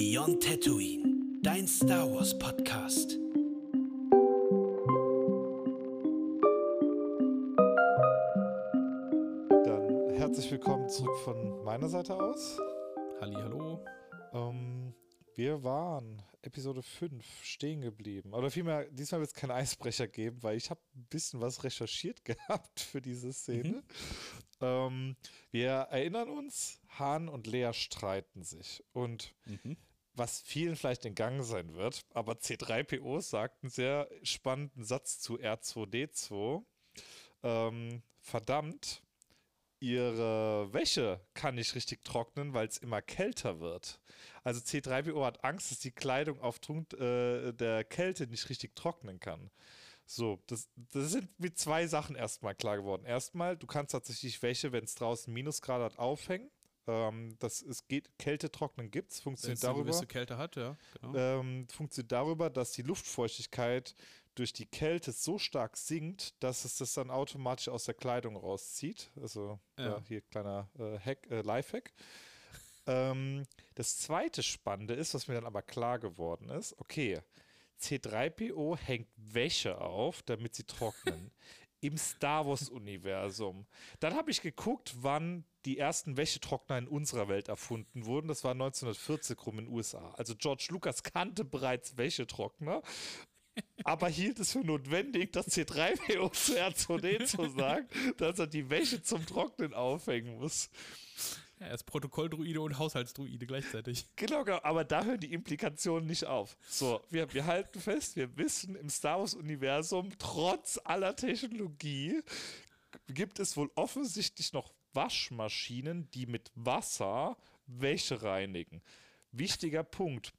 Beyond Tatooine, dein Star Wars Podcast. Dann herzlich willkommen zurück von meiner Seite aus. Halli, hallo. Ähm, wir waren Episode 5 stehen geblieben. Oder vielmehr, diesmal wird es keinen Eisbrecher geben, weil ich habe ein bisschen was recherchiert gehabt für diese Szene. Mhm. Ähm, wir erinnern uns, Han und Lea streiten sich. Und mhm. Was vielen vielleicht in Gang sein wird, aber C3PO sagt einen sehr spannenden Satz zu R2D2. Ähm, verdammt, ihre Wäsche kann nicht richtig trocknen, weil es immer kälter wird. Also C3PO hat Angst, dass die Kleidung aufgrund äh, der Kälte nicht richtig trocknen kann. So, das, das sind mit zwei Sachen erstmal klar geworden. Erstmal, du kannst tatsächlich Wäsche, wenn es draußen Minusgrad hat, aufhängen. Ähm, das es geht, Kälte trocknen gibt es, funktioniert darüber. Eine gewisse Kälte hat, ja. Genau. Ähm, funktioniert darüber, dass die Luftfeuchtigkeit durch die Kälte so stark sinkt, dass es das dann automatisch aus der Kleidung rauszieht. Also ja. hier kleiner äh, Hack, äh, Lifehack. ähm, das zweite Spannende ist, was mir dann aber klar geworden ist, okay, C3PO hängt Wäsche auf, damit sie trocknen. Im Star Wars-Universum. Dann habe ich geguckt, wann die ersten Wäschetrockner in unserer Welt erfunden wurden. Das war 1940 rum in den USA. Also George Lucas kannte bereits Wäschetrockner aber hielt es für notwendig, dass C3PO zu R2D2 sagt, dass er die Wäsche zum Trocknen aufhängen muss. Ja, er ist Protokolldruide und Haushaltsdruide gleichzeitig. Genau, genau, aber da hören die Implikationen nicht auf. So, wir, wir halten fest, wir wissen, im Star Wars-Universum, trotz aller Technologie, gibt es wohl offensichtlich noch Waschmaschinen, die mit Wasser Wäsche reinigen. Wichtiger Punkt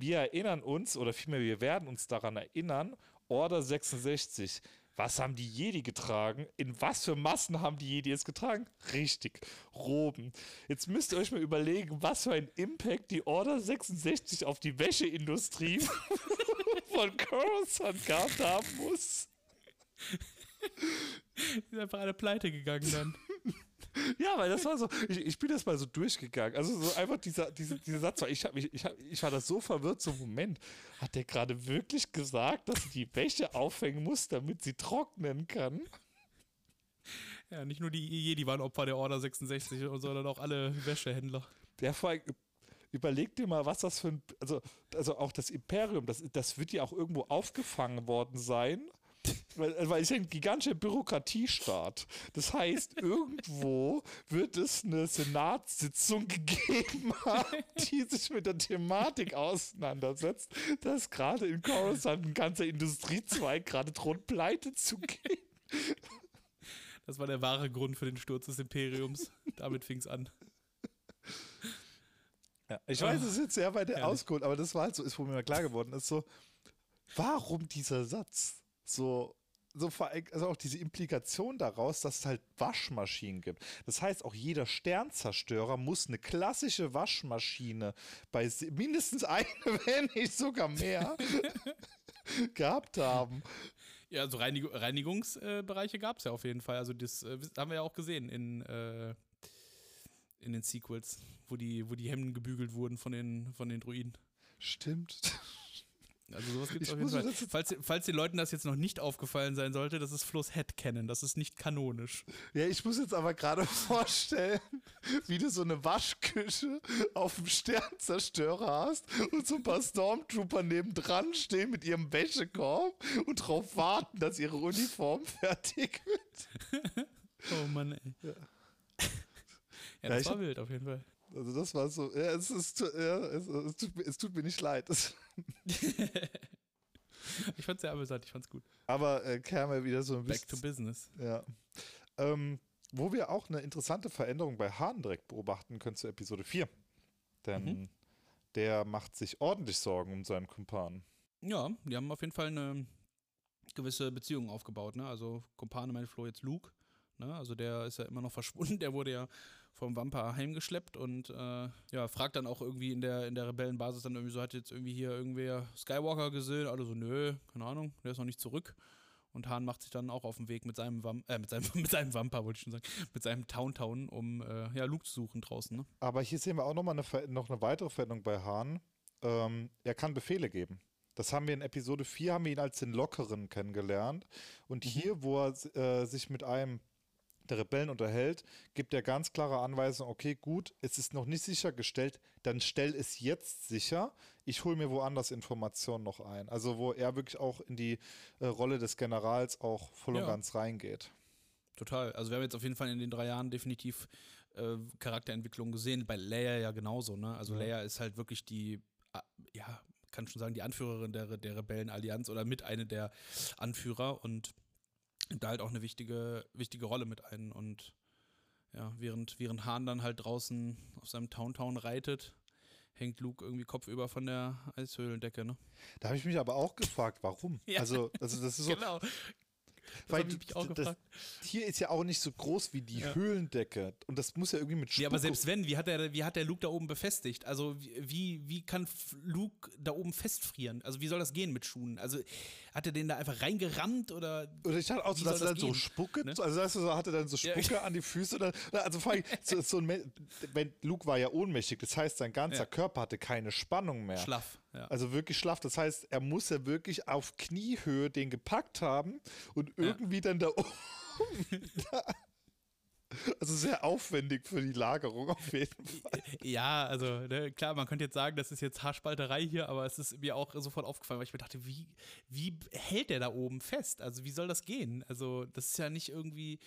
wir erinnern uns, oder vielmehr wir werden uns daran erinnern, Order 66. Was haben die Jedi getragen? In was für Massen haben die Jedi es getragen? Richtig, Roben. Jetzt müsst ihr euch mal überlegen, was für ein Impact die Order 66 auf die Wäscheindustrie von Coruscant gehabt haben muss. Die sind einfach alle pleite gegangen dann. Ja, weil das war so, ich, ich bin das mal so durchgegangen. Also so einfach dieser, dieser, dieser Satz war, ich, hab mich, ich, hab, ich war da so verwirrt, so Moment, hat der gerade wirklich gesagt, dass sie die Wäsche aufhängen muss, damit sie trocknen kann? Ja, nicht nur die Jedi waren Opfer der Order 66, sondern auch alle Wäschehändler. Ja, vor allem, überleg dir mal, was das für ein, also, also auch das Imperium, das, das wird ja auch irgendwo aufgefangen worden sein weil, weil es ist ein gigantischer Bürokratiestaat. Das heißt, irgendwo wird es eine Senatssitzung gegeben haben, die sich mit der Thematik auseinandersetzt, dass gerade in Coruscant ein ganzer Industriezweig gerade droht, pleite zu gehen. Das war der wahre Grund für den Sturz des Imperiums. Damit fing es an. Ja, ich weiß, es ist jetzt sehr weit ausgeholt, aber das war halt so, ist, wo mir mal klar geworden ist, so, warum dieser Satz? So, so also auch diese Implikation daraus, dass es halt Waschmaschinen gibt. Das heißt, auch jeder Sternzerstörer muss eine klassische Waschmaschine bei mindestens eine, wenn nicht sogar mehr, gehabt haben. Ja, also Reinig Reinigungsbereiche gab es ja auf jeden Fall. Also das äh, haben wir ja auch gesehen in, äh, in den Sequels, wo die, wo die Hemden gebügelt wurden von den, von den Druiden. Stimmt. Also sowas gibt es auf jeden Fall. Falls, falls, den Leuten das jetzt noch nicht aufgefallen sein sollte, das ist Flo's Headcanon, das ist nicht kanonisch. Ja, ich muss jetzt aber gerade vorstellen, wie du so eine Waschküche auf dem Sternzerstörer hast und so ein paar Stormtrooper nebendran stehen mit ihrem Wäschekorb und darauf warten, dass ihre Uniform fertig wird. oh Mann, ey. Ja, ja das ja, war wild auf jeden Fall. Also das war so, ja, es, ist, ja, es, es, tut, es tut mir nicht leid. ich fand's sehr amüsant, ich fand's gut. Aber äh, kam wieder so ein bisschen. Back to business. Ja. Ähm, wo wir auch eine interessante Veränderung bei Hahn direkt beobachten können zu Episode 4. Denn mhm. der macht sich ordentlich Sorgen um seinen Kumpan. Ja, die haben auf jeden Fall eine gewisse Beziehung aufgebaut. Ne? Also Kumpane meint Flo jetzt Luke. Ne? Also der ist ja immer noch verschwunden, der wurde ja vom Vampir heimgeschleppt und äh, ja, fragt dann auch irgendwie in der, in der Rebellenbasis dann irgendwie so, hat jetzt irgendwie hier irgendwer Skywalker gesehen? Alle so, nö, keine Ahnung, der ist noch nicht zurück. Und Hahn macht sich dann auch auf den Weg mit seinem, Vamp äh, mit seinem, mit seinem Vampir, wollte ich schon sagen, mit seinem Town Town, um äh, ja, Luke zu suchen draußen. Ne? Aber hier sehen wir auch nochmal eine, noch eine weitere Veränderung bei Hahn. ähm, er kann Befehle geben. Das haben wir in Episode 4, haben wir ihn als den Lockeren kennengelernt. Und hier, wo er äh, sich mit einem der Rebellen unterhält, gibt er ganz klare Anweisungen, okay, gut, es ist noch nicht sichergestellt, dann stell es jetzt sicher. Ich hole mir woanders Informationen noch ein. Also wo er wirklich auch in die äh, Rolle des Generals auch voll und Ja. ganz reingeht. Total. Also wir haben jetzt auf jeden Fall in den drei Jahren definitiv äh, Charakterentwicklung gesehen. Bei Leia ja genauso, ne? Also Ja. Leia ist halt wirklich die, ah, ja, kann schon sagen, die Anführerin der, der Rebellenallianz oder mit eine der Anführer und da halt auch eine wichtige, wichtige Rolle mit ein. Und ja, während, während Hahn dann halt draußen auf seinem Towntown reitet, hängt Luke irgendwie kopfüber von der Eishöhlendecke, ne? Da habe ich mich aber auch gefragt, warum? Ja. Also, also das ist so, Genau. Das weil ich auch das, gefragt. Tier ist ja auch nicht so groß wie die Ja. Höhlendecke. Und das muss ja irgendwie mit Spucke Ja, aber selbst wenn, wie hat der, wie hat der Luke da oben befestigt? Also wie, wie kann Luke da oben festfrieren? Also wie soll das gehen mit Schuhen? Also hat er den da einfach reingerammt oder Oder ich hatte auch so, dass er das dann so gehen? Spucke, Ne? also weißt du, so hatte dann so Ja. Spucke an die Füße. Oder, also vor allem, so, so ein, wenn Luke war ja ohnmächtig, das heißt, sein ganzer Ja. Körper hatte keine Spannung mehr. schlaff? Ja. Also wirklich schlaff. Das heißt, er muss ja wirklich auf Kniehöhe den gepackt haben und irgendwie dann da oben. Also sehr aufwendig für die Lagerung auf jeden Fall. Ja, also ne, klar, man könnte jetzt sagen, das ist jetzt Haarspalterei hier, aber es ist mir auch sofort aufgefallen, weil ich mir dachte, wie, wie hält der da oben fest? Also wie soll das gehen? Also das ist ja nicht irgendwie,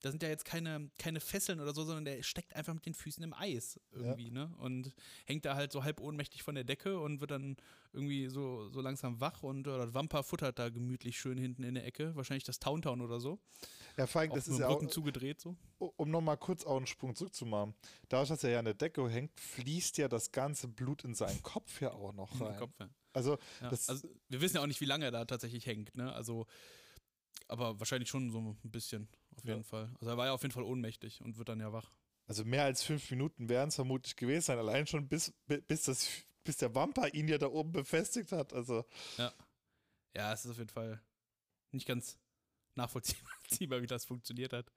da sind ja jetzt keine, keine Fesseln oder so, sondern der steckt einfach mit den Füßen im Eis irgendwie, ne? Und hängt da halt so halb ohnmächtig von der Decke und wird dann irgendwie so, so langsam wach und oder Wampa futtert da gemütlich schön hinten in der Ecke, wahrscheinlich das Towntown oder so. Ja, vor allem, Auch das ist ja auch, Rücken zugedreht so. um nochmal kurz auch einen Sprung zurückzumachen. Dadurch, dass er ja an der Decke hängt, fließt ja das ganze Blut in seinen Kopf ja auch noch in den rein. Kopf, ja. Also, Ja, also wir wissen ja auch nicht, wie lange er da tatsächlich hängt, ne? Also, aber wahrscheinlich schon so ein bisschen, auf Ja. jeden Fall. Also er war ja auf jeden Fall ohnmächtig und wird dann ja wach. also mehr als fünf Minuten wären es vermutlich gewesen sein, allein schon bis, bi- bis, das, bis der Wampa ihn ja da oben befestigt hat. Also, Ja, es ist auf jeden Fall nicht ganz nachvollziehbar, wie das funktioniert hat.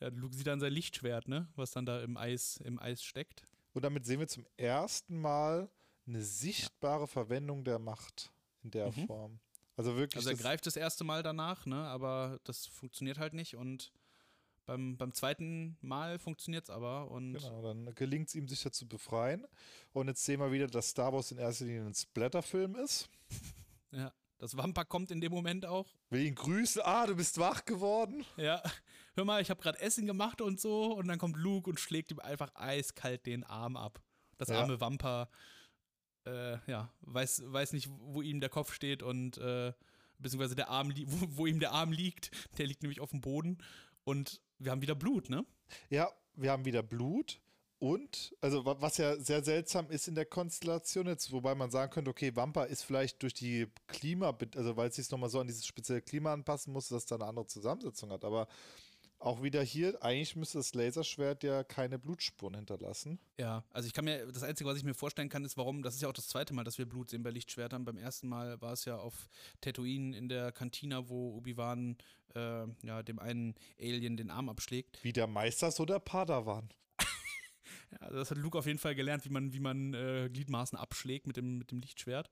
Ja, Luke sieht dann sein Lichtschwert, ne? Was dann da im Eis, im Eis steckt. und damit sehen wir zum ersten Mal eine sichtbare Verwendung der Macht in der Mhm. Form. Also wirklich. Also er das- greift das erste Mal danach, ne? Aber das funktioniert halt nicht und beim, beim zweiten Mal funktioniert es aber und Genau, dann gelingt es ihm, sich dazu befreien. Und jetzt sehen wir wieder, dass Star Wars in erster Linie ein Splatterfilm ist. ja, das Wampa kommt in dem Moment auch. Will ihn grüßen. Ah, du bist wach geworden. Ja, hör mal, ich habe gerade Essen gemacht und so und dann kommt Luke und schlägt ihm einfach eiskalt den Arm ab. Das Ja. arme Wampa, äh, ja, weiß, weiß nicht, wo ihm der Kopf steht und äh, beziehungsweise der Arm, wo, wo ihm der Arm liegt. Der liegt nämlich auf dem Boden und wir haben wieder Blut, ne? Ja, wir haben wieder Blut. Und, also wa- was ja sehr seltsam ist in der Konstellation jetzt, wobei man sagen könnte, okay, Wampa ist vielleicht durch die Klima, also weil es sich nochmal so an dieses spezielle Klima anpassen muss, dass es da eine andere Zusammensetzung hat. Aber auch wieder hier, eigentlich müsste das Laserschwert ja keine Blutspuren hinterlassen. Ja, also ich kann mir, das Einzige, was ich mir vorstellen kann, ist, warum, das ist ja auch das zweite Mal, dass wir Blut sehen bei Lichtschwertern. Beim ersten Mal war es ja auf Tatooine in der Kantina, wo Obi-Wan äh, ja, dem einen Alien den Arm abschlägt. Wie der Meister, so der Padawan. Ja, also das hat Luke auf jeden Fall gelernt, wie man, wie man äh, Gliedmaßen abschlägt mit dem, mit dem Lichtschwert.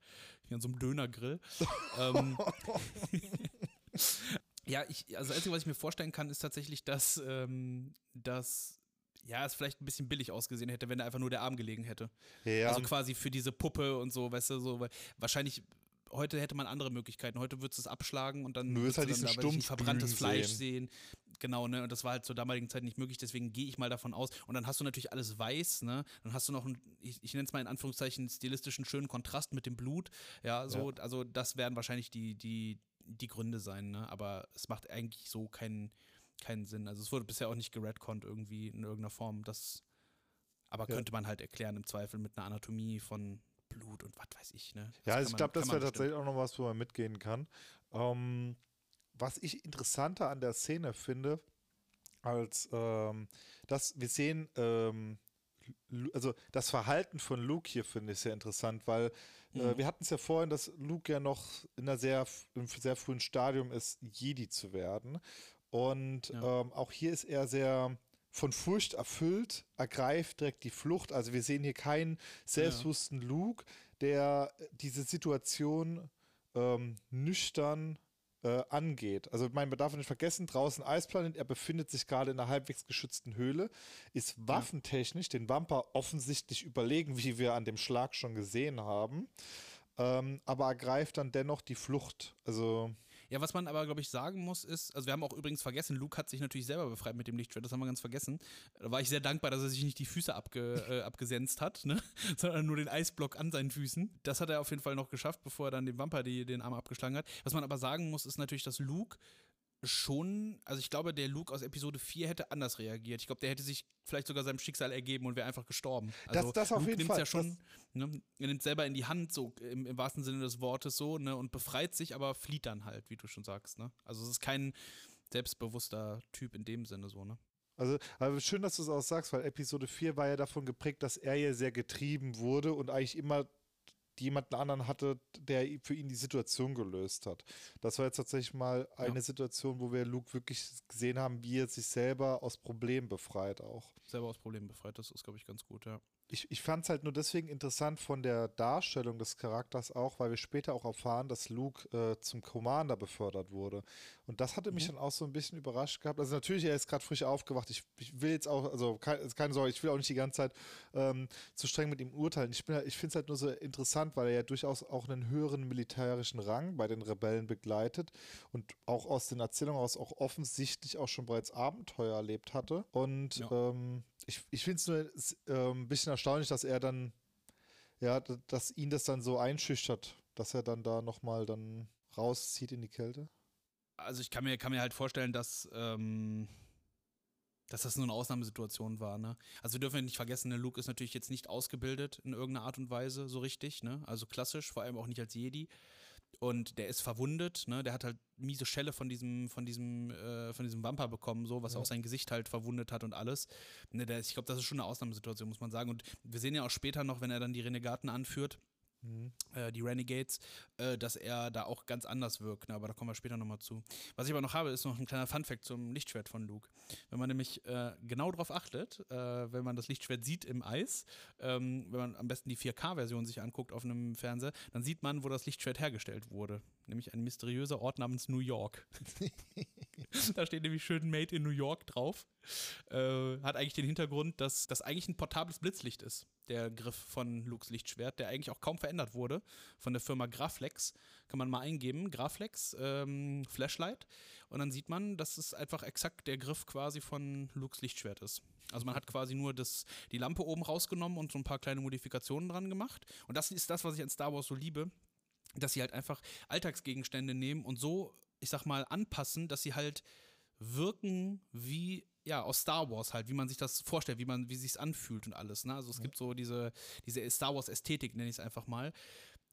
Wie an so einem Dönergrill. ähm, ja, ich, also das Einzige, was ich mir vorstellen kann, ist tatsächlich, dass, ähm, dass ja, es vielleicht ein bisschen billig ausgesehen hätte, wenn da einfach nur der Arm gelegen hätte. Ja, Also quasi für diese Puppe und so, weißt du, so, weil wahrscheinlich. Heute hätte man andere Möglichkeiten. Heute würdest du es abschlagen und dann Du würdest halt du dann da, Stumpfglühen verbranntes Fleisch sehen. sehen. Genau, ne? Und das war halt zur damaligen Zeit nicht möglich, deswegen gehe ich mal davon aus. Und dann hast du natürlich alles weiß, ne? Dann hast du noch einen, ich, ich nenne es mal in Anführungszeichen, stilistischen schönen Kontrast mit dem Blut. Ja, so, also das werden wahrscheinlich die, die, die Gründe sein, ne? Aber es macht eigentlich so keinen, keinen Sinn. Also es wurde bisher auch nicht geredconnt irgendwie in irgendeiner Form. Das, aber Ja. könnte man halt erklären im Zweifel mit einer Anatomie von Blut und was weiß ich, ne? Das Ja, also ich glaube, das wäre tatsächlich auch noch was, wo man mitgehen kann. Ähm, was ich interessanter an der Szene finde, als ähm, dass wir sehen, ähm, also das Verhalten von Luke hier finde ich sehr interessant, weil äh, Mhm. wir hatten es ja vorhin, dass Luke ja noch in einer sehr, im sehr frühen Stadium ist, Jedi zu werden. Und Ja. ähm, auch hier ist er sehr von Furcht erfüllt, ergreift direkt die Flucht. Also wir sehen hier keinen selbstbewussten ja. Luke, der diese Situation ähm, nüchtern äh, angeht. Also man darf nicht vergessen, draußen Eisplanet, er befindet sich gerade in einer halbwegs geschützten Höhle, ist waffentechnisch den Wamper offensichtlich überlegen, wie wir an dem Schlag schon gesehen haben, ähm, aber ergreift dann dennoch die Flucht. Also ja, was man aber, glaube ich, sagen muss, ist, also wir haben auch übrigens vergessen, Luke hat sich natürlich selber befreit mit dem Lichtschwert, das haben wir ganz vergessen. Da war ich sehr dankbar, dass er sich nicht die Füße abge, äh, abgesenzt hat, ne? sondern nur den Eisblock an seinen Füßen. Das hat er auf jeden Fall noch geschafft, bevor er dann dem Vampir die, den Arm abgeschlagen hat. Was man aber sagen muss, ist natürlich, dass Luke schon, also ich glaube, der Luke aus Episode 4 hätte anders reagiert. Ich glaube, der hätte sich vielleicht sogar seinem Schicksal ergeben und wäre einfach gestorben. Also das, das auf Luke jeden Fall. Ja schon, ne, er nimmt selber in die Hand, so im, im, wahrsten Sinne des Wortes so, ne, und befreit sich, aber flieht dann halt, wie du schon sagst, ne? Also es ist kein selbstbewusster Typ in dem Sinne so, ne? Also, aber schön, dass du es auch sagst, weil Episode 4 war ja davon geprägt, dass er ja sehr getrieben wurde und eigentlich immer jemanden anderen hatte, der für ihn die Situation gelöst hat. Das war jetzt tatsächlich mal eine ja. Situation, wo wir Luke wirklich gesehen haben, wie er sich selber aus Problemen befreit auch. Selber aus Problemen befreit, das ist, glaube ich, ganz gut, ja ich, ich fand es halt nur deswegen interessant von der Darstellung des Charakters auch, weil wir später auch erfahren, dass Luke äh, zum Commander befördert wurde. Und das hatte mich mhm. dann auch so ein bisschen überrascht gehabt. Also natürlich, er ist gerade frisch aufgewacht. Ich, ich, will jetzt auch, also keine, keine, Sorge, ich will auch nicht die ganze Zeit ähm, zu streng mit ihm urteilen. Ich, ich finde es halt nur so interessant, weil er ja durchaus auch einen höheren militärischen Rang bei den Rebellen begleitet und auch aus den Erzählungen aus auch offensichtlich auch schon bereits Abenteuer erlebt hatte. Und ja. ähm, ich, ich finde es nur äh, ein bisschen erstaunlich, dass er dann, ja, dass ihn das dann so einschüchtert, dass er dann da nochmal dann rauszieht in die Kälte. Also ich kann mir, kann mir halt vorstellen, dass, ähm, dass das nur eine Ausnahmesituation war, ne? Also wir dürfen nicht vergessen, der ne, Luke ist natürlich jetzt nicht ausgebildet in irgendeiner Art und Weise so richtig, ne? Also klassisch, vor allem auch nicht als Jedi und der ist verwundet, ne? Der hat halt miese Schelle von diesem, von diesem, äh, von diesem Vamper bekommen, so, was ja. auch sein Gesicht halt verwundet hat und alles. Ne, der, ich glaube, das ist schon eine Ausnahmesituation, muss man sagen. Und wir sehen ja auch später noch, wenn er dann die Renegaten anführt, Mhm. Äh, die Renegades, äh, dass er da auch ganz anders wirkt. Ne? Aber da kommen wir später nochmal zu. Was ich aber noch habe, ist noch ein kleiner Funfact zum Lichtschwert von Luke. Wenn man nämlich äh, genau darauf achtet, äh, wenn man das Lichtschwert sieht im Eis, ähm, wenn man am besten die 4K-Version sich anguckt auf einem Fernseher, dann sieht man, wo das Lichtschwert hergestellt wurde. Nämlich ein mysteriöser Ort namens New York. da steht nämlich schön Made in New York drauf. Äh, hat eigentlich den Hintergrund, dass das eigentlich ein portables Blitzlicht ist der Griff von Lukes Lichtschwert, der eigentlich auch kaum verändert wurde von der Firma Graflex. Kann man mal eingeben, Graflex, ähm, Flashlight. Und dann sieht man, dass es einfach exakt der Griff quasi von Lukes Lichtschwert ist. Also man hat quasi nur das, die Lampe oben rausgenommen und so ein paar kleine Modifikationen dran gemacht. Und das ist das, was ich an Star Wars so liebe, dass sie halt einfach Alltagsgegenstände nehmen und so, ich sag mal, anpassen, dass sie halt wirken wie ja, aus Star Wars halt, wie man sich das vorstellt, wie man, wie sich's anfühlt und alles. Ne? Also es ja. gibt so diese, diese Star Wars-Ästhetik, nenne ich es einfach mal.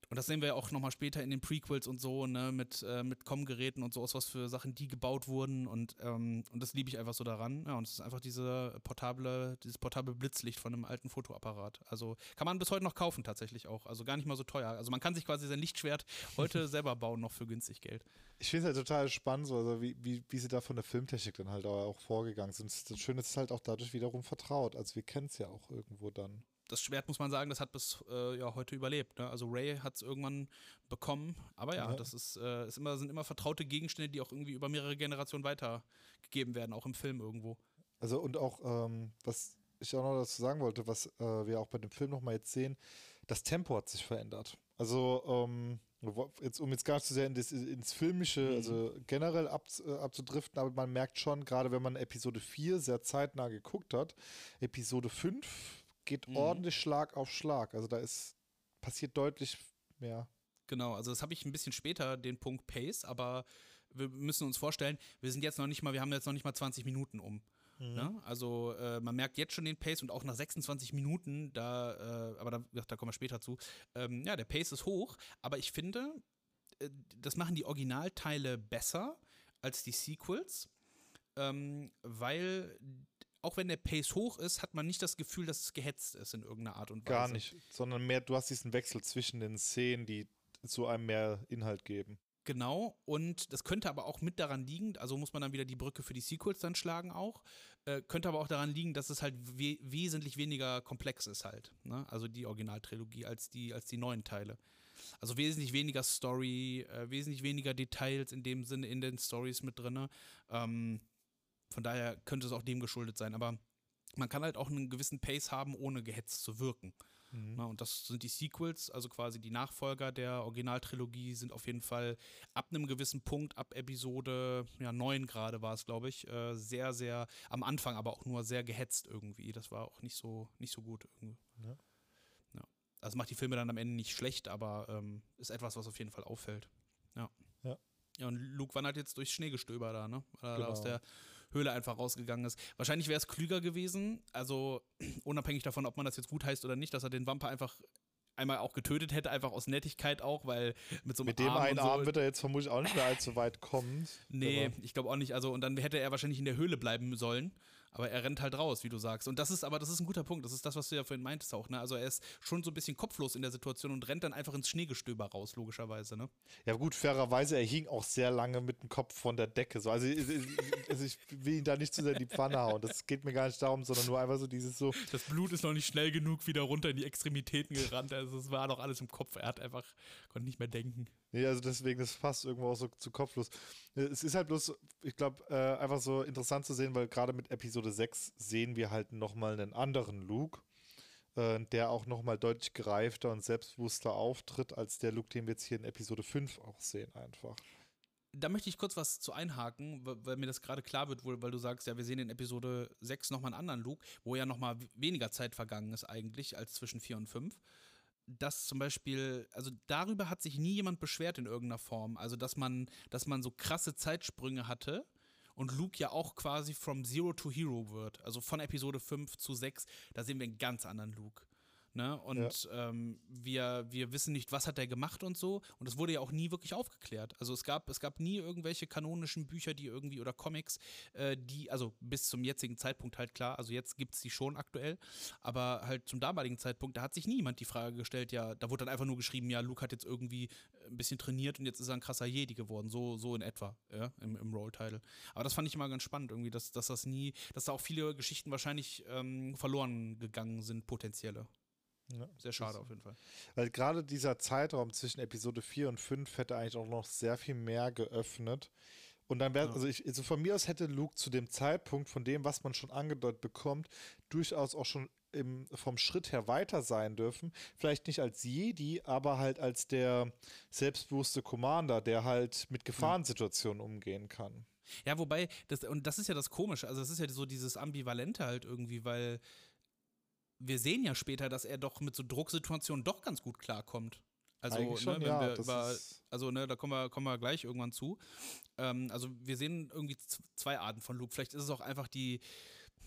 Und das sehen wir ja auch nochmal später in den Prequels und so, ne, mit, äh, mit Com-Geräten und so, aus was für Sachen die gebaut wurden. Und, ähm, und das liebe ich einfach so daran. Ja, und es ist einfach diese portable, dieses portable Blitzlicht von einem alten Fotoapparat. Also kann man bis heute noch kaufen tatsächlich auch. Also gar nicht mal so teuer. Also man kann sich quasi sein Lichtschwert heute selber bauen, noch für günstig Geld. Ich finde es halt total spannend, so, also wie, wie, wie sie da von der Filmtechnik dann halt auch vorgegangen sind. Das Schöne ist halt auch dadurch wiederum vertraut. Also wir kennen es ja auch irgendwo dann das Schwert, muss man sagen, das hat bis äh, ja, heute überlebt. Ne? Also Ray hat es irgendwann bekommen. Aber ja, ja. das ist, äh, ist immer, sind immer vertraute Gegenstände, die auch irgendwie über mehrere Generationen weitergegeben werden, auch im Film irgendwo. Also und auch, ähm, was ich auch noch dazu sagen wollte, was äh, wir auch bei dem Film nochmal jetzt sehen, das Tempo hat sich verändert. Also ähm, jetzt, um jetzt gar nicht zu sehr in das, ins Filmische, mhm. also generell ab, äh, abzudriften, aber man merkt schon, gerade wenn man Episode 4 sehr zeitnah geguckt hat, Episode 5 geht mhm. ordentlich Schlag auf Schlag. Also da ist passiert deutlich mehr. Genau, also das habe ich ein bisschen später, den Punkt Pace, aber wir müssen uns vorstellen, wir sind jetzt noch nicht mal, wir haben jetzt noch nicht mal 20 Minuten um. Mhm. Ne? Also äh, man merkt jetzt schon den Pace und auch nach 26 Minuten, da, äh, aber da, da kommen wir später zu, ähm, ja, der Pace ist hoch, aber ich finde, äh, das machen die Originalteile besser als die Sequels, ähm, weil auch wenn der Pace hoch ist, hat man nicht das Gefühl, dass es gehetzt ist in irgendeiner Art und Weise. Gar nicht, sondern mehr, du hast diesen Wechsel zwischen den Szenen, die zu einem mehr Inhalt geben. Genau, und das könnte aber auch mit daran liegen, also muss man dann wieder die Brücke für die Sequels dann schlagen auch, äh, könnte aber auch daran liegen, dass es halt we wesentlich weniger komplex ist halt, ne? also die Originaltrilogie als die, als die neuen Teile. Also wesentlich weniger Story, äh, wesentlich weniger Details in dem Sinne in den Stories mit drin. Ähm, von daher könnte es auch dem geschuldet sein, aber man kann halt auch einen gewissen Pace haben, ohne gehetzt zu wirken. Mhm. Na, und das sind die Sequels, also quasi die Nachfolger der Originaltrilogie, sind auf jeden Fall ab einem gewissen Punkt, ab Episode ja, 9 gerade war es, glaube ich, äh, sehr, sehr, am Anfang aber auch nur sehr gehetzt irgendwie. Das war auch nicht so, nicht so gut irgendwie. Ja. ja. Also macht die Filme dann am Ende nicht schlecht, aber ähm, ist etwas, was auf jeden Fall auffällt. Ja. Ja. Ja, und Luke wandert jetzt durchs Schneegestöber da, ne? Weil er genau. aus der Höhle einfach rausgegangen ist. Wahrscheinlich wäre es klüger gewesen, also unabhängig davon, ob man das jetzt gut heißt oder nicht, dass er den Wampa einfach einmal auch getötet hätte, einfach aus Nettigkeit auch, weil mit so einem Mit dem Arm einen so, Arm wird er jetzt vermutlich auch nicht mehr allzu weit kommen. Nee, ich glaube auch nicht. Also, und dann hätte er wahrscheinlich in der Höhle bleiben sollen. Aber er rennt halt raus, wie du sagst. Und das ist aber, das ist ein guter Punkt. Das ist das, was du ja vorhin meintest auch, ne? Also er ist schon so ein bisschen kopflos in der Situation und rennt dann einfach ins Schneegestöber raus, logischerweise, ne? Ja, gut, fairerweise, er hing auch sehr lange mit dem Kopf von der Decke. So. Also, also ich will ihn da nicht zu sehr in die Pfanne hauen. Das geht mir gar nicht darum, sondern nur einfach so dieses so. Das Blut ist noch nicht schnell genug wieder runter in die Extremitäten gerannt. Also es war noch alles im Kopf. Er hat einfach, konnte nicht mehr denken. Nee, also deswegen, das passt irgendwo auch so zu kopflos. Es ist halt bloß, ich glaube, äh, einfach so interessant zu sehen, weil gerade mit Episode 6 sehen wir halt nochmal einen anderen Luke, äh, der auch nochmal deutlich gereifter und selbstbewusster auftritt, als der Luke, den wir jetzt hier in Episode 5 auch sehen, einfach. Da möchte ich kurz was zu einhaken, weil mir das gerade klar wird, weil du sagst, ja, wir sehen in Episode 6 nochmal einen anderen Luke, wo ja nochmal weniger Zeit vergangen ist eigentlich als zwischen 4 und 5 dass zum Beispiel, also darüber hat sich nie jemand beschwert in irgendeiner Form. Also, dass man, dass man so krasse Zeitsprünge hatte und Luke ja auch quasi from Zero to Hero wird. Also von Episode 5 zu 6, da sehen wir einen ganz anderen Luke. Ne? Und ja. ähm, wir, wir wissen nicht, was hat er gemacht und so. Und es wurde ja auch nie wirklich aufgeklärt. Also es gab, es gab nie irgendwelche kanonischen Bücher, die irgendwie oder Comics, äh, die, also bis zum jetzigen Zeitpunkt halt klar, also jetzt gibt es die schon aktuell, aber halt zum damaligen Zeitpunkt, da hat sich niemand die Frage gestellt, ja, da wurde dann einfach nur geschrieben, ja, Luke hat jetzt irgendwie ein bisschen trainiert und jetzt ist er ein krasser Jedi geworden, so, so in etwa, ja, im, im Roll-Title. Aber das fand ich immer ganz spannend, irgendwie, dass, dass das nie, dass da auch viele Geschichten wahrscheinlich ähm, verloren gegangen sind, potenzielle. Ja, sehr schade auf jeden Fall. Weil gerade dieser Zeitraum zwischen Episode 4 und 5 hätte eigentlich auch noch sehr viel mehr geöffnet. Und dann wäre, ja. also, ich, also von mir aus hätte Luke zu dem Zeitpunkt, von dem, was man schon angedeutet bekommt, durchaus auch schon im, vom Schritt her weiter sein dürfen. Vielleicht nicht als Jedi, aber halt als der selbstbewusste Commander, der halt mit Gefahrensituationen umgehen kann. Ja, wobei, das, und das ist ja das Komische, also es ist ja so dieses Ambivalente halt irgendwie, weil wir sehen ja später, dass er doch mit so Drucksituationen doch ganz gut klarkommt. Also, ne, schon, wenn ja, wir über, also, ne, da kommen wir, kommen wir gleich irgendwann zu. Ähm, also, wir sehen irgendwie zwei Arten von Luke. Vielleicht ist es auch einfach die,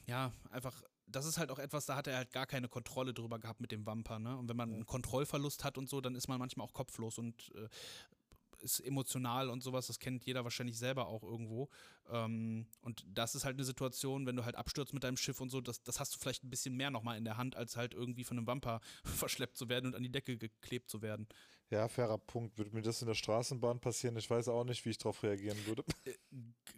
ja, einfach, das ist halt auch etwas, da hat er halt gar keine Kontrolle drüber gehabt mit dem Wamper, ne? Und wenn man einen Kontrollverlust hat und so, dann ist man manchmal auch kopflos und äh, ist emotional und sowas, das kennt jeder wahrscheinlich selber auch irgendwo. Ähm, und das ist halt eine Situation, wenn du halt abstürzt mit deinem Schiff und so, das, das hast du vielleicht ein bisschen mehr nochmal in der Hand, als halt irgendwie von einem Vamper verschleppt zu werden und an die Decke geklebt zu werden. Ja, fairer Punkt. Würde mir das in der Straßenbahn passieren? Ich weiß auch nicht, wie ich darauf reagieren würde. Äh,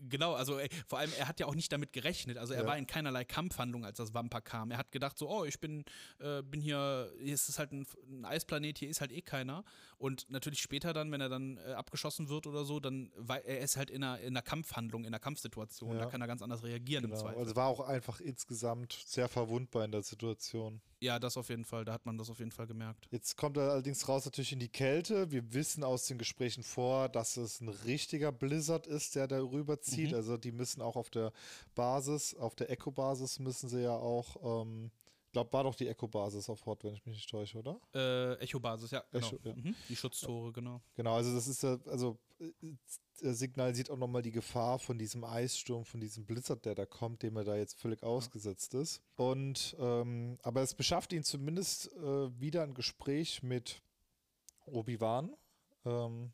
genau, also ey, vor allem, er hat ja auch nicht damit gerechnet. Also er ja. war in keinerlei Kampfhandlung, als das Vamper kam. Er hat gedacht so, oh, ich bin, äh, bin hier, hier ist es halt ein, ein, Eisplanet, hier ist halt eh keiner. Und natürlich später dann, wenn er dann äh, abgeschossen wird oder so, dann war er ist halt in einer, in einer Kampfhandlung, in einer Kampfsituation. Ja. Da kann er ganz anders reagieren genau. im Zweifel. Also war auch einfach insgesamt sehr verwundbar in der Situation. Ja, das auf jeden Fall. Da hat man das auf jeden Fall gemerkt. Jetzt kommt er allerdings raus natürlich in die Kälte. Wir wissen aus den Gesprächen vor, dass es ein richtiger Blizzard ist, der da rüberzieht. Mhm. Also die müssen auch auf der Basis, auf der Echo-Basis müssen sie ja auch ähm, glaube, war doch die Echo-Basis auf Hort, wenn ich mich nicht täusche, oder? Äh, Echo-Basis, ja, genau. Echo, ja. Mhm. Die Schutztore, genau. Genau, also das ist ja, also äh, signalisiert auch nochmal die Gefahr von diesem Eissturm, von diesem Blizzard, der da kommt, dem er da jetzt völlig ausgesetzt ist. Und, ähm, aber es beschafft ihn zumindest äh, wieder ein Gespräch mit Obi-Wan, ähm,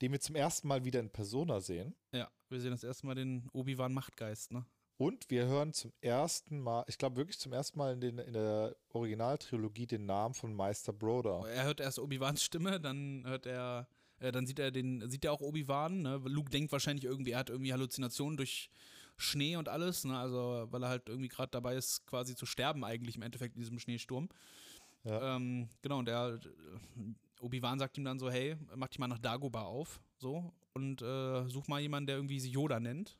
den wir zum ersten Mal wieder in Persona sehen. Ja, wir sehen das erste Mal den Obi-Wan Machtgeist, ne? Und wir hören zum ersten Mal, ich glaube wirklich zum ersten Mal in, den, in der Originaltrilogie den Namen von Meister Broder. Er hört erst Obi-Wans Stimme, dann hört er, Äh, dann sieht er den, sieht er auch Obi-Wan. Ne? Luke denkt wahrscheinlich irgendwie, er hat irgendwie Halluzinationen durch Schnee und alles, ne? Also, weil er halt irgendwie gerade dabei ist, quasi zu sterben, eigentlich im Endeffekt in diesem Schneesturm. Ja. Ähm, genau, und äh, Obi-Wan sagt ihm dann so, hey, mach dich mal nach Dagobah auf, so, und äh, such mal jemanden, der irgendwie sich Yoda nennt.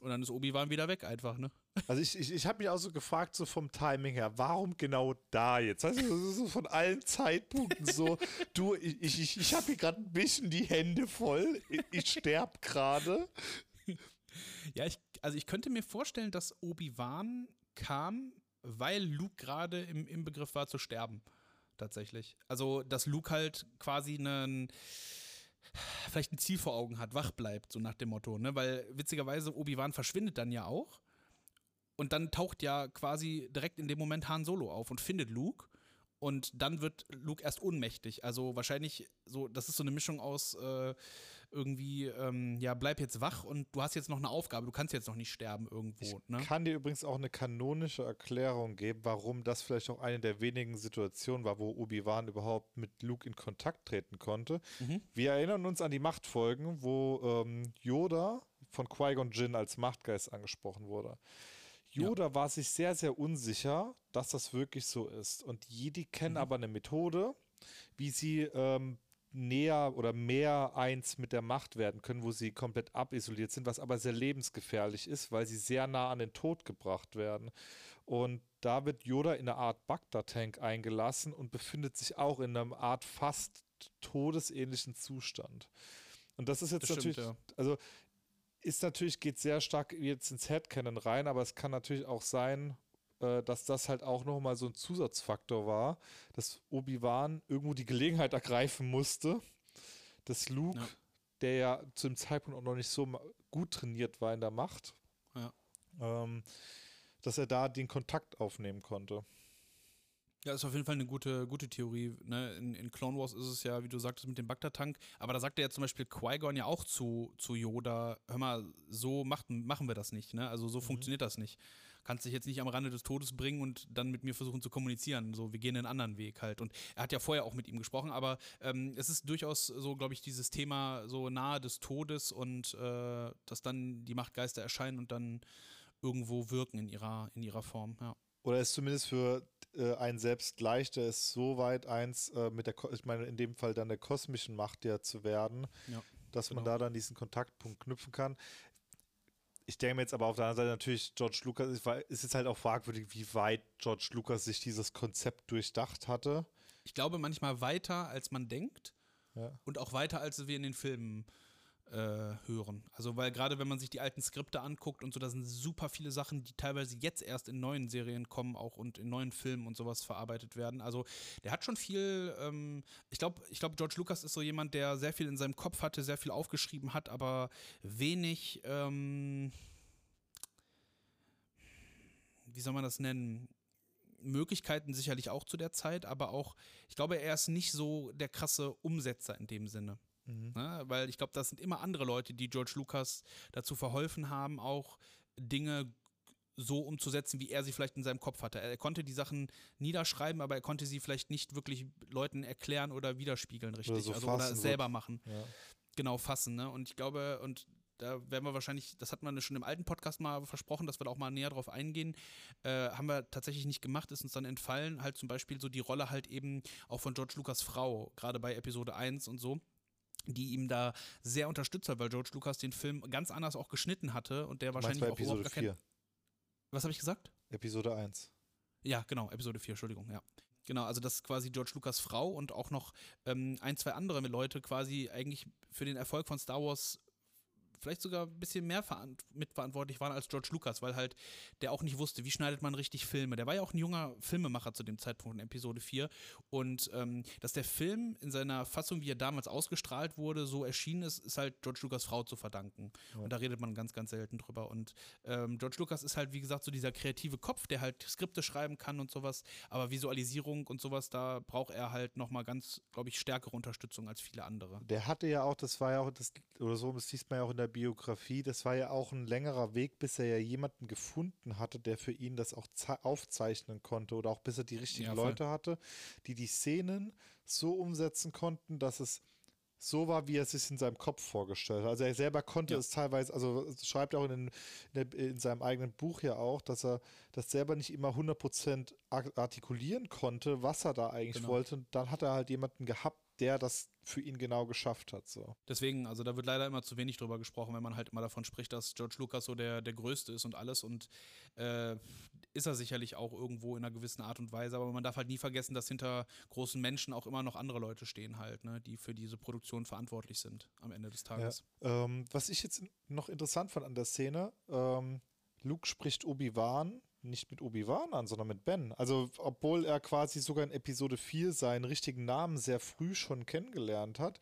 Und dann ist Obi-Wan wieder weg einfach, ne? Also ich, ich, ich habe mich auch so gefragt, so vom Timing her, warum genau da jetzt? Weißt du, so von allen Zeitpunkten so, du, ich, ich, ich habe hier gerade ein bisschen die Hände voll, ich, ich sterb gerade. Ja, ich, also ich könnte mir vorstellen, dass Obi-Wan kam, weil Luke gerade im, im Begriff war zu sterben. Tatsächlich. Also, dass Luke halt quasi einen vielleicht ein Ziel vor Augen hat, wach bleibt, so nach dem Motto, ne? Weil witzigerweise Obi-Wan verschwindet dann ja auch. Und dann taucht ja quasi direkt in dem Moment Han Solo auf und findet Luke. Und dann wird Luke erst ohnmächtig. Also wahrscheinlich so, das ist so eine Mischung aus äh, irgendwie, ähm, ja, bleib jetzt wach und du hast jetzt noch eine Aufgabe, du kannst jetzt noch nicht sterben irgendwo. Ne? Ich kann dir übrigens auch eine kanonische Erklärung geben, warum das vielleicht auch eine der wenigen Situationen war, wo Obi-Wan überhaupt mit Luke in Kontakt treten konnte. Mhm. Wir erinnern uns an die Machtfolgen, wo ähm, Yoda von Qui-Gon Jinn als Machtgeist angesprochen wurde. Yoda ja. war sich sehr, sehr unsicher, dass das wirklich so ist. Und Jedi kennen mhm. aber eine Methode, wie sie ähm, näher oder mehr eins mit der Macht werden können, wo sie komplett abisoliert sind, was aber sehr lebensgefährlich ist, weil sie sehr nah an den Tod gebracht werden. Und da wird Yoda in eine Art Bagdad-Tank eingelassen und befindet sich auch in einer Art fast todesähnlichen Zustand. Und das ist jetzt das natürlich, stimmt, ja. also ist natürlich, geht sehr stark jetzt ins Headcanon rein, aber es kann natürlich auch sein, äh, dass das halt auch nochmal so ein Zusatzfaktor war, dass Obi-Wan irgendwo die Gelegenheit ergreifen musste, dass Luke, ja. der ja zu dem Zeitpunkt auch noch nicht so gut trainiert war in der Macht, ja. ähm, dass er da den Kontakt aufnehmen konnte. Ja, ist auf jeden Fall eine gute, gute Theorie. Ne? In, in Clone Wars ist es ja, wie du sagtest, mit dem Bagdad-Tank. Aber da sagt er ja zum Beispiel Qui-Gon ja auch zu, zu Yoda: Hör mal, so macht, machen wir das nicht. Ne? Also so mhm. funktioniert das nicht kannst dich jetzt nicht am Rande des Todes bringen und dann mit mir versuchen zu kommunizieren. So, wir gehen einen anderen Weg halt. Und er hat ja vorher auch mit ihm gesprochen, aber ähm, es ist durchaus so, glaube ich, dieses Thema so nahe des Todes und äh, dass dann die Machtgeister erscheinen und dann irgendwo wirken in ihrer, in ihrer Form, ja. Oder ist zumindest für äh, einen selbst leichter ist, so weit eins äh, mit der, ich meine, in dem Fall dann der kosmischen Macht ja zu werden, ja, dass genau. man da dann diesen Kontaktpunkt knüpfen kann ich denke mir jetzt aber auf der anderen Seite natürlich, George Lucas, ist jetzt halt auch fragwürdig, wie weit George Lucas sich dieses Konzept durchdacht hatte. Ich glaube manchmal weiter, als man denkt. Ja. Und auch weiter, als wir in den Filmen hören. Also, weil gerade wenn man sich die alten Skripte anguckt und so, da sind super viele Sachen, die teilweise jetzt erst in neuen Serien kommen auch und in neuen Filmen und sowas verarbeitet werden. Also, der hat schon viel, ähm, ich glaube, ich glaube, George Lucas ist so jemand, der sehr viel in seinem Kopf hatte, sehr viel aufgeschrieben hat, aber wenig, ähm, wie soll man das nennen? Möglichkeiten sicherlich auch zu der Zeit, aber auch, ich glaube, er ist nicht so der krasse Umsetzer in dem Sinne. Mhm. Ne? Weil ich glaube, das sind immer andere Leute, die George Lucas dazu verholfen haben, auch Dinge so umzusetzen, wie er sie vielleicht in seinem Kopf hatte. Er konnte die Sachen niederschreiben, aber er konnte sie vielleicht nicht wirklich Leuten erklären oder widerspiegeln, richtig. Oder, so also, oder selber machen. Ja. Genau, fassen. Ne? Und ich glaube, und da werden wir wahrscheinlich, das hat man schon im alten Podcast mal versprochen, dass wir da auch mal näher drauf eingehen, äh, haben wir tatsächlich nicht gemacht, ist uns dann entfallen, halt zum Beispiel so die Rolle halt eben auch von George Lucas Frau, gerade bei Episode 1 und so die ihm da sehr unterstützt hat, weil George Lucas den Film ganz anders auch geschnitten hatte und der wahrscheinlich auch Episode überhaupt gar kein. Was habe ich gesagt? Episode 1. Ja, genau, Episode 4, Entschuldigung, ja. Genau, also das ist quasi George Lucas Frau und auch noch ähm, ein, zwei andere Leute quasi eigentlich für den Erfolg von Star Wars vielleicht sogar ein bisschen mehr mitverantwortlich waren als George Lucas, weil halt der auch nicht wusste, wie schneidet man richtig Filme. Der war ja auch ein junger Filmemacher zu dem Zeitpunkt in Episode 4 und ähm, dass der Film in seiner Fassung, wie er damals ausgestrahlt wurde, so erschienen ist, ist halt George Lucas Frau zu verdanken. Ja. Und da redet man ganz, ganz selten drüber. Und ähm, George Lucas ist halt, wie gesagt, so dieser kreative Kopf, der halt Skripte schreiben kann und sowas, aber Visualisierung und sowas, da braucht er halt nochmal ganz, glaube ich, stärkere Unterstützung als viele andere. Der hatte ja auch, das war ja auch, das, oder so, das siehst man ja auch in der Biografie, das war ja auch ein längerer Weg, bis er ja jemanden gefunden hatte, der für ihn das auch aufzeichnen konnte oder auch bis er die richtigen ja, Leute hatte, die die Szenen so umsetzen konnten, dass es so war, wie er es sich in seinem Kopf vorgestellt hat. Also er selber konnte Ja. es teilweise, also schreibt auch in, in, in seinem eigenen Buch ja auch, dass er das selber nicht immer 100% ar- artikulieren konnte, was er da eigentlich Genau. wollte. Und dann hat er halt jemanden gehabt, der das für ihn genau geschafft hat. So. Deswegen, also da wird leider immer zu wenig drüber gesprochen, wenn man halt immer davon spricht, dass George Lucas so der, der Größte ist und alles. Und äh, ist er sicherlich auch irgendwo in einer gewissen Art und Weise. Aber man darf halt nie vergessen, dass hinter großen Menschen auch immer noch andere Leute stehen halt, ne, die für diese Produktion verantwortlich sind am Ende des Tages. Ähm, was ich jetzt noch interessant fand an der Szene, ähm, Luke spricht Obi-Wan nicht mit Obi-Wan an, sondern mit Ben. Also, obwohl er quasi sogar in Episode 4 seinen richtigen Namen sehr früh schon kennengelernt hat.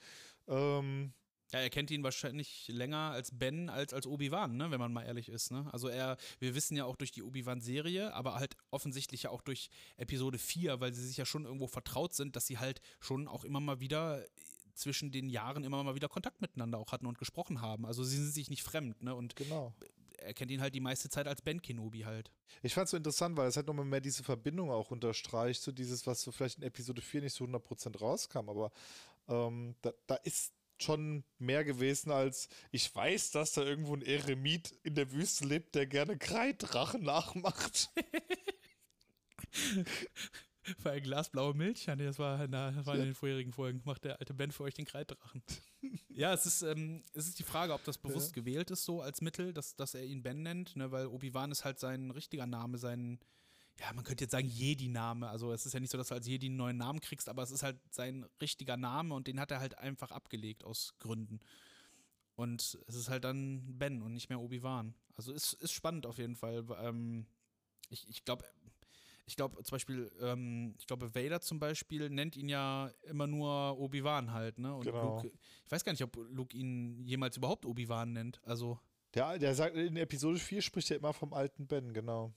Ähm, Ja, er kennt ihn wahrscheinlich länger als Ben als als Obi-Wan, ne, wenn man mal ehrlich ist. Ne? Also er, wir wissen ja auch durch die Obi-Wan-Serie, aber halt offensichtlich ja auch durch Episode 4, weil sie sich ja schon irgendwo vertraut sind, dass sie halt schon auch immer mal wieder zwischen den Jahren immer mal wieder Kontakt miteinander auch hatten und gesprochen haben. Also sie sind sich nicht fremd, ne? Und genau. Er kennt ihn halt die meiste Zeit als Ben Kenobi halt. Ich fand es so interessant, weil es halt nochmal mehr diese Verbindung auch unterstreicht, so dieses, was so vielleicht in Episode 4 nicht so 100% rauskam, aber ähm, da, da ist schon mehr gewesen als ich weiß, dass da irgendwo ein Eremit in der Wüste lebt, der gerne Kreiddrachen nachmacht. Für ein Glas blaue Milch? Ja, das war, na, das war in den vorherigen Folgen. Macht der alte Ben für euch den Kreiddrachen. ja, es ist, ähm, es ist die Frage, ob das bewusst gewählt ist, so als Mittel, dass, dass er ihn Ben nennt, ne, weil Obi-Wan ist halt sein richtiger Name, sein, ja, man könnte jetzt sagen Jedi-Name. Also es ist ja nicht so, dass du als Jedi einen neuen Namen kriegst, aber es ist halt sein richtiger Name und den hat er halt einfach abgelegt aus Gründen. Und es ist halt dann Ben und nicht mehr Obi-Wan. Also ist, ist spannend auf jeden Fall. Ähm, ich ich glaube, ich glaube zum Beispiel, ähm, ich glaube, Vader zum Beispiel nennt ihn ja immer nur Obi-Wan halt, ne? Und Genau. Luke, ich weiß gar nicht, ob Luke ihn jemals überhaupt Obi-Wan nennt. Also, Der, der sagt, in Episode 4 spricht er immer vom alten Ben, genau.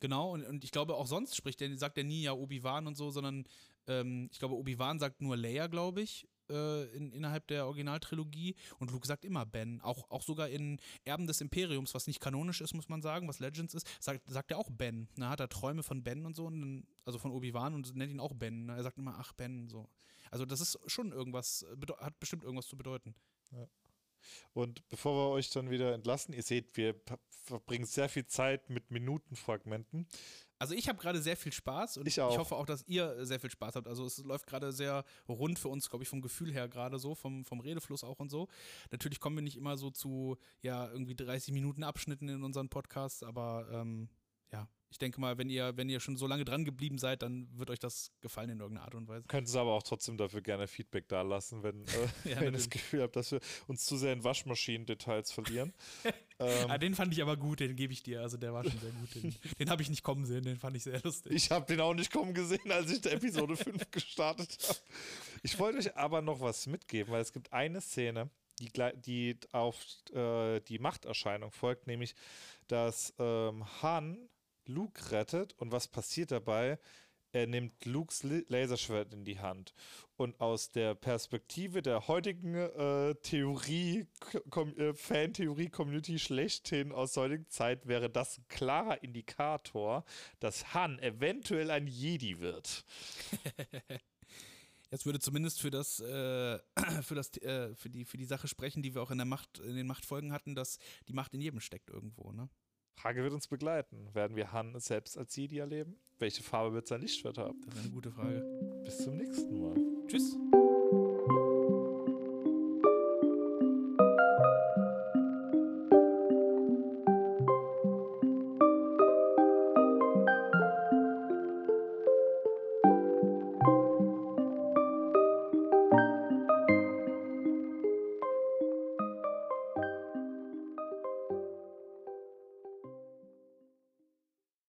genau, und, und ich glaube, auch sonst spricht er, sagt er nie ja Obi-Wan und so, sondern ähm, ich glaube, Obi-Wan sagt nur Leia, glaube ich, äh, in, innerhalb der Originaltrilogie. Und Luke sagt immer Ben. Auch, auch sogar in Erben des Imperiums, was nicht kanonisch ist, muss man sagen, was Legends ist, sagt, sagt er auch Ben. Da hat er Träume von Ben und so, und dann, also von Obi-Wan und nennt ihn auch Ben. Er sagt immer, ach Ben, so. Also das ist schon irgendwas, bedeu- hat bestimmt irgendwas zu bedeuten. Und bevor wir euch dann wieder entlassen, ihr seht, wir verbringen sehr viel Zeit mit Minutenfragmenten. Also ich habe gerade sehr viel Spaß und Ich ich, hoffe auch, dass ihr sehr viel Spaß habt. Also es läuft gerade sehr rund für uns, glaube ich, vom Gefühl her gerade so, vom, vom Redefluss auch und so. Natürlich kommen wir nicht immer so zu, ja, irgendwie 30 Minuten Abschnitten in unseren Podcasts, aber ähm, ja, ich denke mal, wenn ihr, wenn ihr schon so lange dran geblieben seid, dann wird euch das gefallen in irgendeiner Art und Weise. Könnt ihr aber auch trotzdem dafür gerne Feedback dalassen, wenn, äh, wenn Ja, ihr das. Gefühl habt, dass wir uns zu sehr in Waschmaschinen-Details verlieren. ähm, Ah, den fand ich aber gut, den gebe ich dir. Also der war schon sehr gut. Den, den habe ich nicht kommen sehen, den fand ich sehr lustig. Ich habe den auch nicht kommen gesehen, als ich der Episode 5 gestartet habe. Ich wollte euch aber noch was mitgeben, weil es gibt eine Szene, die, die auf äh, die Machterscheinung folgt, nämlich, dass ähm, Han Luke rettet und was passiert dabei? Er nimmt Lukes Laserschwert in die Hand. Und aus der Perspektive der heutigen äh, Theorie, äh, Fan-Theorie-Community schlechthin aus heutigen Zeit wäre das ein klarer Indikator, dass Han eventuell ein Jedi wird. Jetzt würde zumindest für das, äh, für das, äh, für die, für die Sache sprechen, die wir auch in der Macht, in den Machtfolgen hatten, dass die Macht in jedem steckt irgendwo, ne? Frage wird uns begleiten. Werden wir Han selbst als Jedi erleben? Welche Farbe wird sein Lichtschwert haben? Das ist eine gute Frage. Bis zum nächsten Mal. Tschüss.